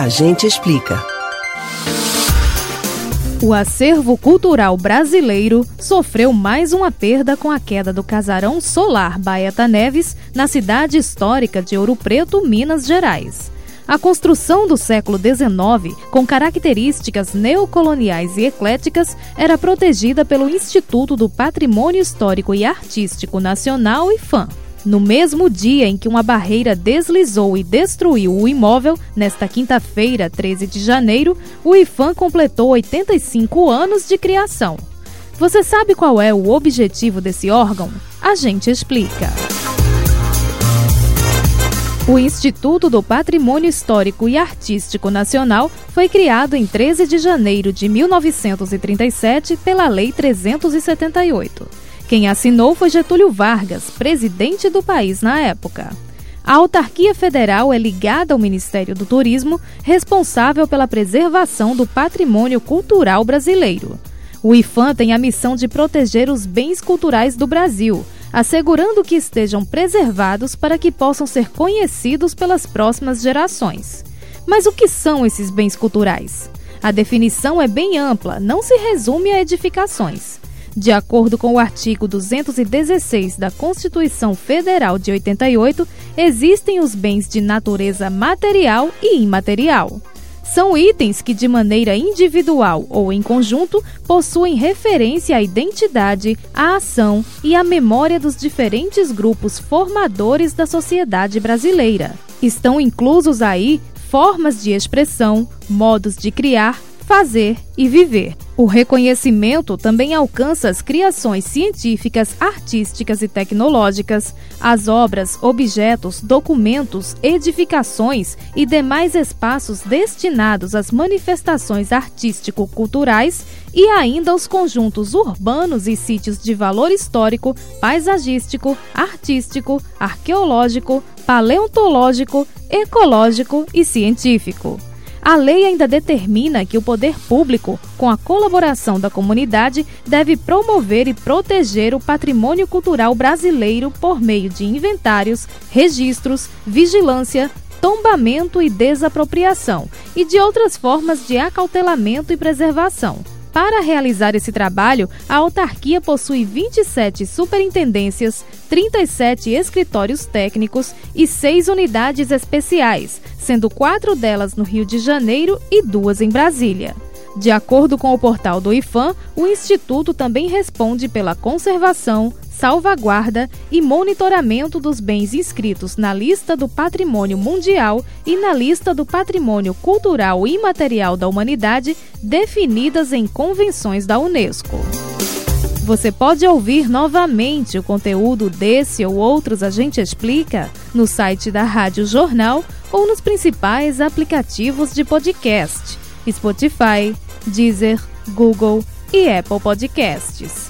A gente explica. O acervo cultural brasileiro sofreu mais uma perda com a queda do casarão solar Baeta Neves na cidade histórica de Ouro Preto, Minas Gerais. A construção do século XIX, com características neocoloniais e ecléticas, era protegida pelo Instituto do Patrimônio Histórico e Artístico Nacional, IFAM. No mesmo dia em que uma barreira deslizou e destruiu o imóvel, nesta quinta-feira, 13 de janeiro, o IFAM completou 85 anos de criação. Você sabe qual é o objetivo desse órgão? A gente explica. O Instituto do Patrimônio Histórico e Artístico Nacional foi criado em 13 de janeiro de 1937 pela Lei 378. Quem assinou foi Getúlio Vargas, presidente do país na época. A autarquia federal é ligada ao Ministério do Turismo, responsável pela preservação do patrimônio cultural brasileiro. O IFAM tem a missão de proteger os bens culturais do Brasil, assegurando que estejam preservados para que possam ser conhecidos pelas próximas gerações. Mas o que são esses bens culturais? A definição é bem ampla, não se resume a edificações. De acordo com o artigo 216 da Constituição Federal de 88, existem os bens de natureza material e imaterial. São itens que, de maneira individual ou em conjunto, possuem referência à identidade, à ação e à memória dos diferentes grupos formadores da sociedade brasileira. Estão inclusos aí formas de expressão, modos de criar, fazer e viver. O reconhecimento também alcança as criações científicas, artísticas e tecnológicas, as obras, objetos, documentos, edificações e demais espaços destinados às manifestações artístico-culturais e ainda aos conjuntos urbanos e sítios de valor histórico, paisagístico, artístico, arqueológico, paleontológico, ecológico e científico. A lei ainda determina que o poder público, com a colaboração da comunidade, deve promover e proteger o patrimônio cultural brasileiro por meio de inventários, registros, vigilância, tombamento e desapropriação, e de outras formas de acautelamento e preservação. Para realizar esse trabalho, a autarquia possui 27 superintendências, 37 escritórios técnicos e 6 unidades especiais, sendo quatro delas no Rio de Janeiro e duas em Brasília. De acordo com o portal do IFAM, o Instituto também responde pela conservação, salvaguarda e monitoramento dos bens inscritos na lista do Patrimônio Mundial e na lista do Patrimônio Cultural e Imaterial da Humanidade definidas em convenções da Unesco. Você pode ouvir novamente o conteúdo desse ou outros A Gente Explica no site da Rádio Jornal ou nos principais aplicativos de podcast: Spotify, Deezer, Google e Apple Podcasts.